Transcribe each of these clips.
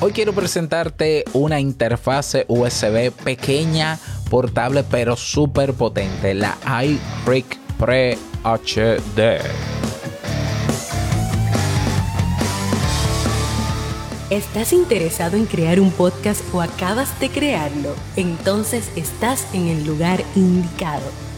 Hoy quiero presentarte una interfase USB pequeña, portable, pero súper potente, la iFreak Pre HD. ¿Estás interesado en crear un podcast o acabas de crearlo? Entonces estás en el lugar indicado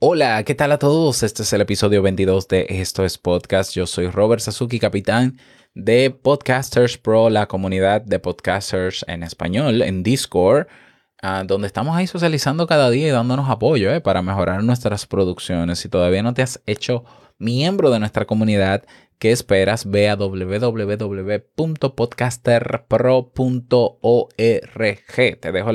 Hola, ¿qué tal a todos? Este es el episodio 22 de Esto es Podcast. Yo soy Robert Sasuki, capitán de Podcasters Pro, la comunidad de podcasters en español en Discord, ah, donde estamos ahí socializando cada día y dándonos apoyo eh, para mejorar nuestras producciones. Si todavía no te has hecho miembro de nuestra comunidad, ¿Qué esperas? Ve a www.podcasterpro.org. Te dejo,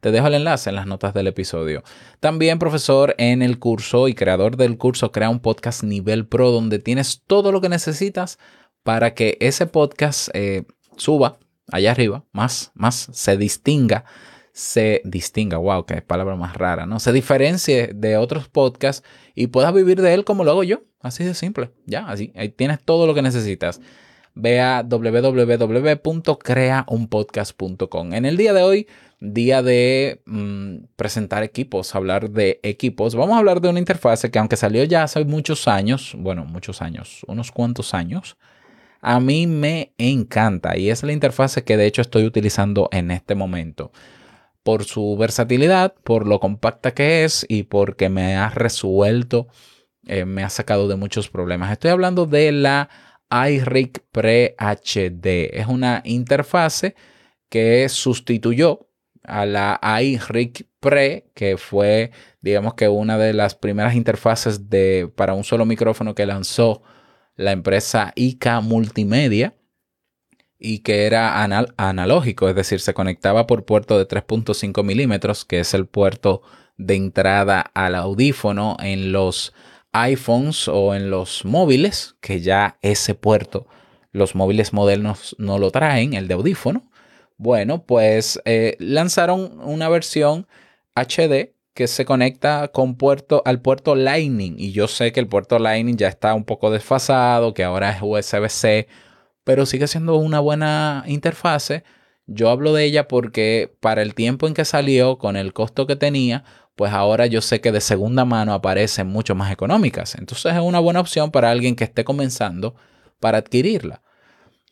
te dejo el enlace en las notas del episodio. También profesor en el curso y creador del curso Crea un podcast nivel pro donde tienes todo lo que necesitas para que ese podcast eh, suba allá arriba, más, más se distinga se distinga, wow, qué palabra más rara, ¿no? Se diferencie de otros podcasts y puedas vivir de él como lo hago yo. Así de simple. Ya, así. Ahí tienes todo lo que necesitas. Ve a www.creaunpodcast.com. En el día de hoy, día de mm, presentar equipos, hablar de equipos, vamos a hablar de una interfase que aunque salió ya hace muchos años, bueno, muchos años, unos cuantos años, a mí me encanta y es la interfase que de hecho estoy utilizando en este momento por su versatilidad, por lo compacta que es y porque me ha resuelto, eh, me ha sacado de muchos problemas. Estoy hablando de la iRig Pre HD. Es una interfase que sustituyó a la iRig Pre, que fue, digamos que una de las primeras interfaces de, para un solo micrófono que lanzó la empresa IK Multimedia y que era analógico, es decir, se conectaba por puerto de 3.5 milímetros, que es el puerto de entrada al audífono en los iPhones o en los móviles, que ya ese puerto los móviles modernos no lo traen, el de audífono. Bueno, pues eh, lanzaron una versión HD que se conecta con puerto al puerto Lightning y yo sé que el puerto Lightning ya está un poco desfasado, que ahora es USB-C pero sigue siendo una buena interfase. Yo hablo de ella porque para el tiempo en que salió, con el costo que tenía, pues ahora yo sé que de segunda mano aparecen mucho más económicas. Entonces es una buena opción para alguien que esté comenzando para adquirirla.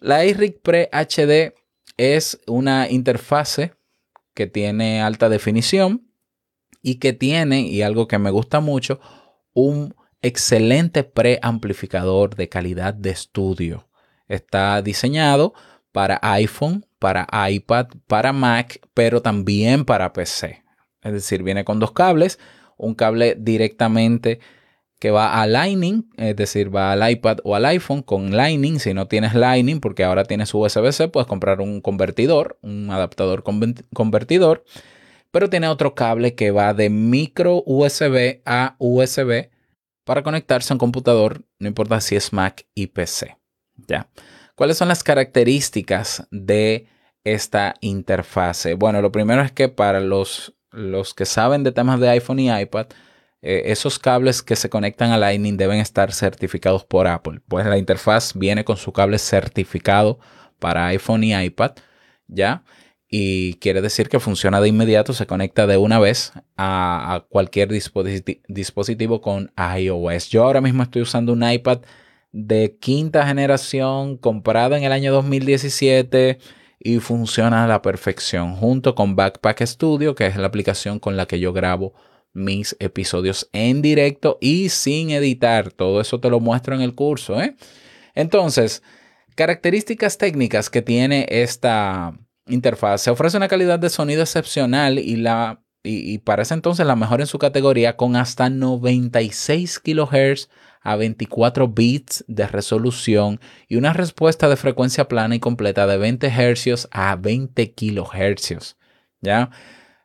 La iRig Pre HD es una interfase que tiene alta definición y que tiene, y algo que me gusta mucho, un excelente preamplificador de calidad de estudio. Está diseñado para iPhone, para iPad, para Mac, pero también para PC. Es decir, viene con dos cables, un cable directamente que va a Lightning, es decir, va al iPad o al iPhone con Lightning. Si no tienes Lightning, porque ahora tienes USB-C, puedes comprar un convertidor, un adaptador convertidor, pero tiene otro cable que va de micro USB a USB para conectarse a un computador, no importa si es Mac y PC. ¿Ya? ¿Cuáles son las características de esta interfase? Bueno, lo primero es que para los, los que saben de temas de iPhone y iPad, eh, esos cables que se conectan a Lightning deben estar certificados por Apple. Pues la interfaz viene con su cable certificado para iPhone y iPad, ¿ya? Y quiere decir que funciona de inmediato, se conecta de una vez a, a cualquier dispositivo con iOS. Yo ahora mismo estoy usando un iPad de quinta generación comprada en el año 2017 y funciona a la perfección junto con Backpack Studio, que es la aplicación con la que yo grabo mis episodios en directo y sin editar. Todo eso te lo muestro en el curso. ¿eh? Entonces, características técnicas que tiene esta interfaz. Se ofrece una calidad de sonido excepcional y la y, para ese entonces la mejor en su categoría con hasta 96 kHz a 24 bits de resolución y una respuesta de frecuencia plana y completa de 20 Hz a 20 kHz. ¿Ya?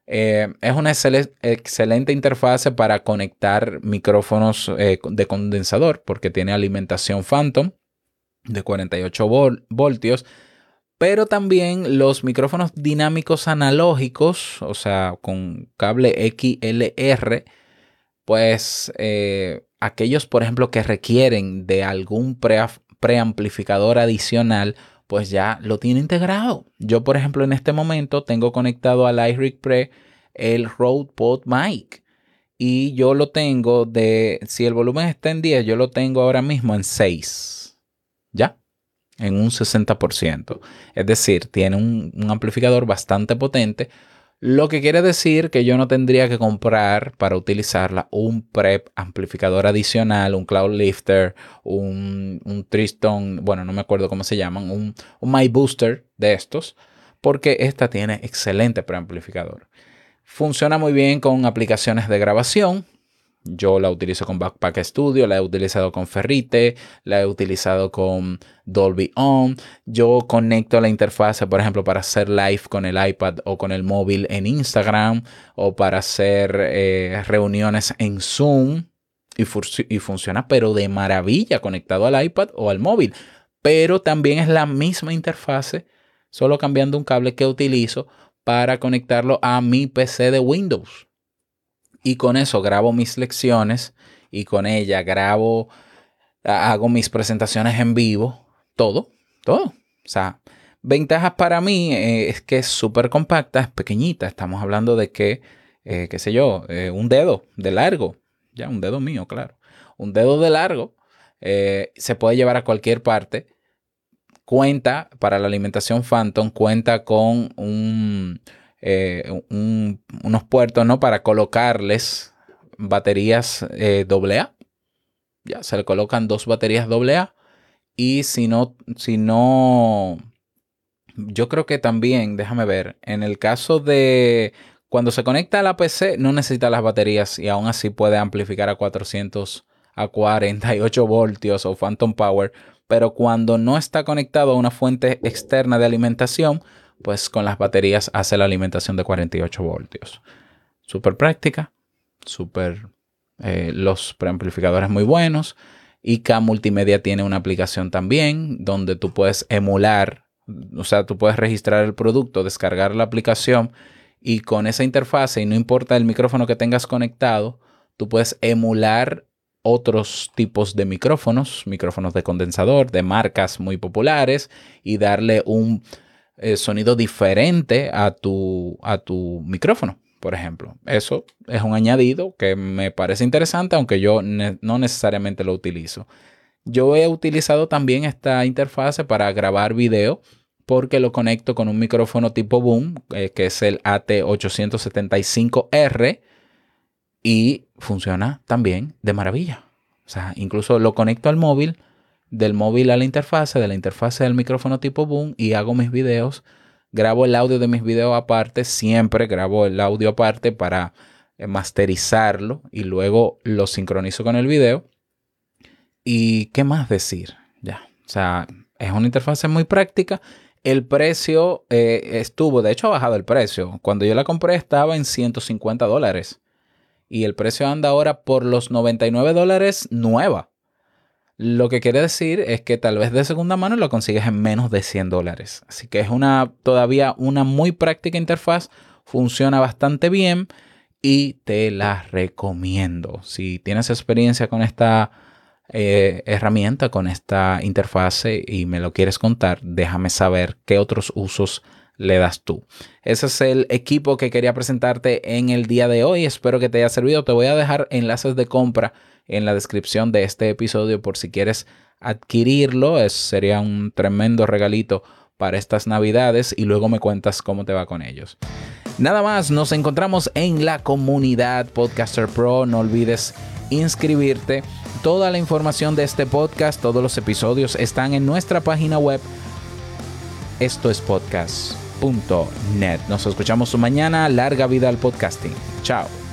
Eh, es una excelente interfase para conectar micrófonos eh, de condensador porque tiene alimentación Phantom de 48 voltios, pero también los micrófonos dinámicos analógicos, o sea, con cable XLR, pues eh, aquellos, por ejemplo, que requieren de algún preamplificador adicional, pues ya lo tiene integrado. Yo, por ejemplo, en este momento tengo conectado al iRig Pre el Rode Pod Mic. Y yo lo tengo de, si el volumen está en 10, yo lo tengo ahora mismo en 6. En un 60%. Es decir, tiene un, un amplificador bastante potente lo que quiere decir que yo no tendría que comprar para utilizarla un prep amplificador adicional, un cloud lifter, un, un Triston, bueno, no me acuerdo cómo se llaman, un, un My Booster de estos, porque esta tiene excelente preamplificador. Funciona muy bien con aplicaciones de grabación, yo la utilizo con Backpack Studio, la he utilizado con Ferrite, la he utilizado con Dolby On. Yo conecto la interfase, por ejemplo, para hacer live con el iPad o con el móvil en Instagram o para hacer eh, reuniones en Zoom y, y funciona pero de maravilla conectado al iPad o al móvil. Pero también es la misma interfase, solo cambiando un cable que utilizo para conectarlo a mi PC de Windows y con eso grabo mis lecciones y con ella grabo, hago mis presentaciones en vivo, todo, todo. O sea, ventajas para mí eh, es que es súper compacta, es pequeñita. Estamos hablando de que, eh, qué sé yo, eh, un dedo de largo, ya un dedo mío, claro. Un dedo de largo se puede llevar a cualquier parte. Cuenta para la alimentación Phantom, cuenta con un, eh, unos puertos ¿no? para colocarles baterías AA. Eh, ya se le colocan dos baterías AA. Y si no, si no, yo creo que también, déjame ver, en el caso de cuando se conecta a la PC, no necesita las baterías y aún así puede amplificar a 400 a 48 voltios o Phantom Power. Pero cuando no está conectado a una fuente externa de alimentación, pues con las baterías hace la alimentación de 48 voltios. Súper práctica, súper... Eh, los preamplificadores muy buenos. IK Multimedia tiene una aplicación también donde tú puedes emular, o sea, tú puedes registrar el producto, descargar la aplicación y con esa interfase, y no importa el micrófono que tengas conectado, tú puedes emular otros tipos de micrófonos, micrófonos de condensador, de marcas muy populares y darle un eh, sonido diferente a tu, a tu micrófono, por ejemplo. Eso es un añadido que me parece interesante, aunque yo no necesariamente lo utilizo. Yo he utilizado también esta interfase para grabar video porque lo conecto con un micrófono tipo boom, eh, que es el AT875R, y funciona también de maravilla. O sea, incluso lo conecto al móvil del móvil a la interfase, de la interfase del micrófono tipo boom y hago mis videos. Grabo el audio de mis videos aparte, siempre grabo el audio aparte para eh, masterizarlo y luego lo sincronizo con el video. ¿Y qué más decir? Ya, o sea, es una interfase muy práctica. El precio eh, estuvo, de hecho ha bajado el precio. Cuando yo la compré estaba en 150 dólares. Y el precio anda ahora por los 99 dólares nueva. Lo que quiere decir es que tal vez de segunda mano lo consigues en menos de 100 dólares. Así que es una todavía una muy práctica interfaz, funciona bastante bien y te la recomiendo. Si tienes experiencia con esta eh, herramienta, con esta interfase y me lo quieres contar, déjame saber qué otros usos le das tú. Ese es el equipo que quería presentarte en el día de hoy. Espero que te haya servido. Te voy a dejar enlaces de compra en la descripción de este episodio por si quieres adquirirlo. Es, sería un tremendo regalito para estas navidades y luego me cuentas cómo te va con ellos. Nada más, nos encontramos en la comunidad Podcaster Pro. No olvides inscribirte. Toda la información de este podcast, todos los episodios están en nuestra página web. Esto es podcast Nos escuchamos mañana. Larga vida al podcasting. Chao.